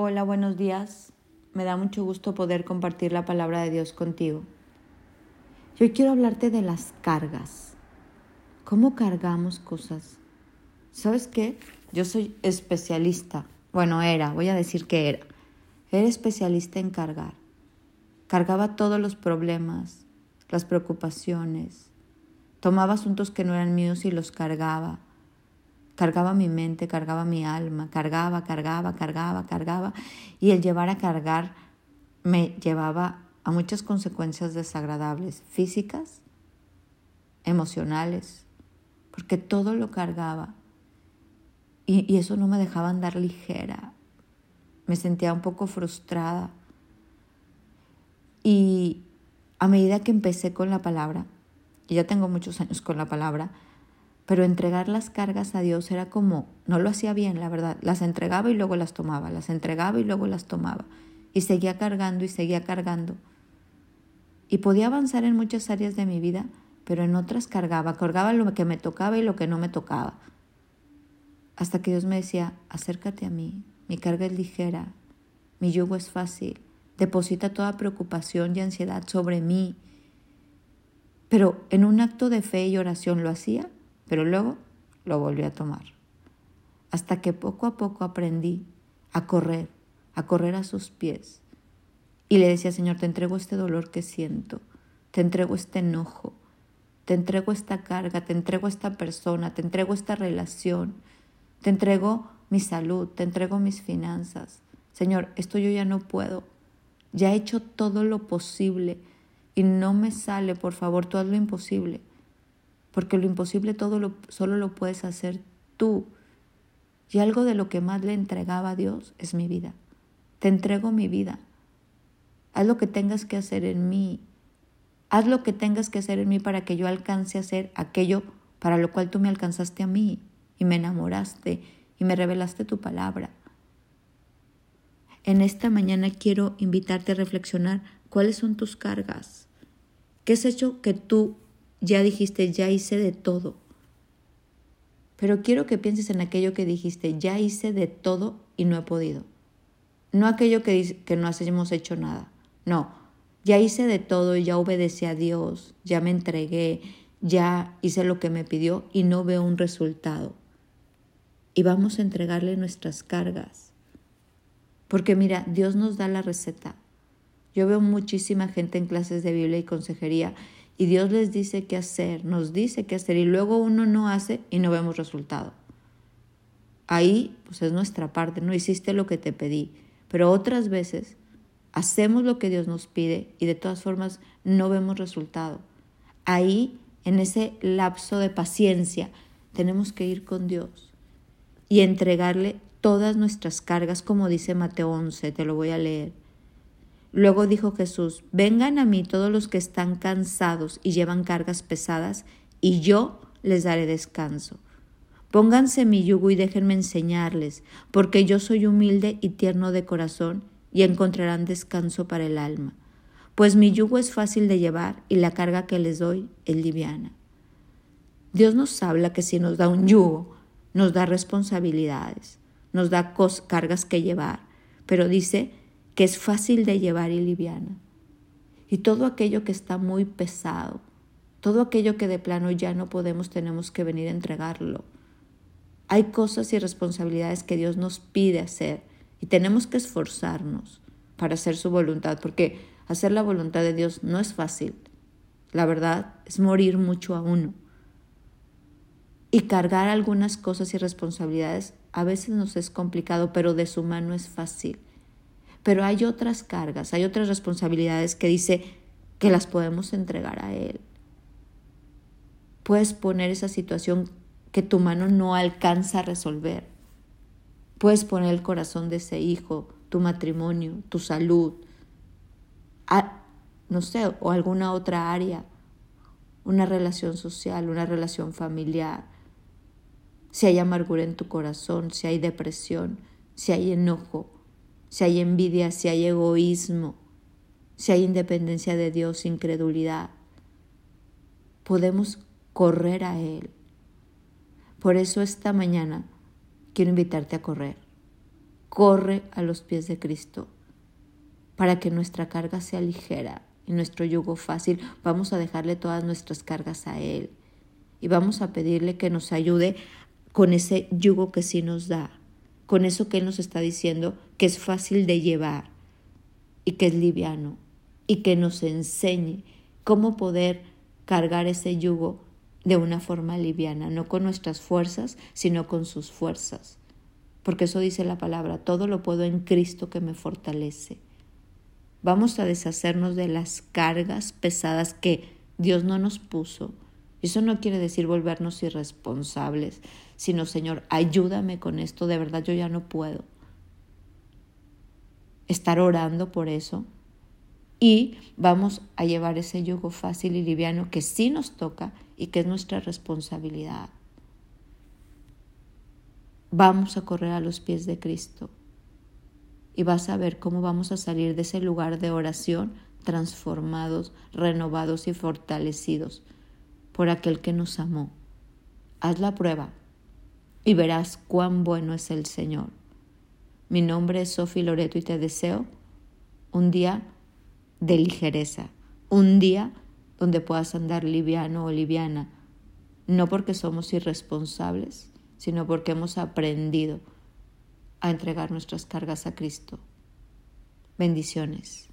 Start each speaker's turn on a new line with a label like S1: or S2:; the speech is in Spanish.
S1: Hola, buenos días. Me da mucho gusto poder compartir la palabra de Dios contigo. Yo quiero hablarte de las cargas. ¿Cómo cargamos cosas? ¿Sabes qué? Yo soy especialista. Bueno, era, voy a decir que era. Era especialista en cargar. Cargaba todos los problemas, las preocupaciones. Tomaba asuntos que no eran míos y los cargaba Cargaba mi mente, cargaba mi alma, cargaba, cargaba, cargaba, cargaba. Y el llevar a cargar me llevaba a muchas consecuencias desagradables, físicas, emocionales, porque todo lo cargaba. Y, eso no me dejaba andar ligera. Me sentía un poco frustrada. Y a medida que empecé con la palabra, y ya tengo muchos años con la palabra, pero entregar las cargas a Dios era como, no lo hacía bien, la verdad, las entregaba y luego las tomaba, las entregaba y luego las tomaba, y seguía cargando y seguía cargando. Y podía avanzar en muchas áreas de mi vida, pero en otras cargaba, cargaba lo que me tocaba y lo que no me tocaba. Hasta que Dios me decía, acércate a mí, mi carga es ligera, mi yugo es fácil, deposita toda preocupación y ansiedad sobre mí. Pero en un acto de fe y oración lo hacía pero luego lo volví a tomar. Hasta que poco a poco aprendí a correr, a correr a sus pies. Y le decía, Señor, te entrego este dolor que siento, te entrego este enojo, te entrego esta carga, te entrego esta persona, te entrego esta relación, te entrego mi salud, te entrego mis finanzas. Señor, esto yo ya no puedo. Ya he hecho todo lo posible y no me sale, por favor, tú haz lo imposible porque lo imposible todo lo, solo lo puedes hacer tú. Y algo de lo que más le entregaba a Dios es mi vida. Te entrego mi vida. Haz lo que tengas que hacer en mí. Haz lo que tengas que hacer en mí para que yo alcance a hacer aquello para lo cual tú me alcanzaste a mí y me enamoraste y me revelaste tu palabra. En esta mañana quiero invitarte a reflexionar cuáles son tus cargas. ¿Qué has hecho que tú ya dijiste, ya hice de todo. Pero quiero que pienses en aquello que dijiste, ya hice de todo y no he podido. No aquello que, que no hemos hecho nada. No, ya hice de todo y ya obedecí a Dios, ya me entregué, ya hice lo que me pidió y no veo un resultado. Y vamos a entregarle nuestras cargas. Porque mira, Dios nos da la receta. Yo veo muchísima gente en clases de Biblia y consejería y Dios les dice qué hacer, nos dice qué hacer y luego uno no hace y no vemos resultado. Ahí pues es nuestra parte, no hiciste lo que te pedí, pero otras veces hacemos lo que Dios nos pide y de todas formas no vemos resultado. Ahí, en ese lapso de paciencia, tenemos que ir con Dios y entregarle todas nuestras cargas, como dice Mateo 11, te lo voy a leer Luego dijo Jesús, vengan a mí todos los que están cansados y llevan cargas pesadas, y yo les daré descanso. Pónganse mi yugo y déjenme enseñarles, porque yo soy humilde y tierno de corazón, y encontrarán descanso para el alma. Pues mi yugo es fácil de llevar y la carga que les doy es liviana. Dios nos habla que si nos da un yugo, nos da responsabilidades, nos da cargas que llevar, pero dice que es fácil de llevar y liviana. Y todo aquello que está muy pesado, todo aquello que de plano ya no podemos, tenemos que venir a entregarlo. Hay cosas y responsabilidades que Dios nos pide hacer y tenemos que esforzarnos para hacer su voluntad, porque hacer la voluntad de Dios no es fácil. La verdad es morir mucho a uno. Y cargar algunas cosas y responsabilidades a veces nos es complicado, pero de su mano es fácil. Pero hay otras cargas, hay otras responsabilidades que dice que las podemos entregar a Él. Puedes poner esa situación que tu mano no alcanza a resolver. Puedes poner el corazón de ese hijo, tu matrimonio, tu salud, no sé, o alguna otra área, una relación social, una relación familiar. Si hay amargura en tu corazón, si hay depresión, si hay enojo, si hay envidia, si hay egoísmo, si hay independencia de Dios, incredulidad, podemos correr a Él. Por eso esta mañana quiero invitarte a correr. corre a los pies de Cristo para que nuestra carga sea ligera y nuestro yugo fácil. Vamos a dejarle todas nuestras cargas a Él y vamos a pedirle que nos ayude con ese yugo que sí nos da, con eso que Él nos está diciendo que es fácil de llevar y que es liviano y que nos enseñe cómo poder cargar ese yugo de una forma liviana, no con nuestras fuerzas, sino con sus fuerzas. Porque eso dice la palabra, todo lo puedo en Cristo que me fortalece. Vamos a deshacernos de las cargas pesadas que Dios no nos puso. Eso no quiere decir volvernos irresponsables, sino Señor, ayúdame con esto, de verdad yo ya no puedo. Estar orando por eso, y vamos a llevar ese yugo fácil y liviano que sí nos toca y que es nuestra responsabilidad. Vamos a correr a los pies de Cristo y vas a ver cómo vamos a salir de ese lugar de oración transformados, renovados y fortalecidos por aquel que nos amó. Haz la prueba y verás cuán bueno es el Señor. Mi nombre es Sofi Loreto y te deseo un día de ligereza, un día donde puedas andar liviano o liviana, no porque somos irresponsables, sino porque hemos aprendido a entregar nuestras cargas a Cristo. Bendiciones.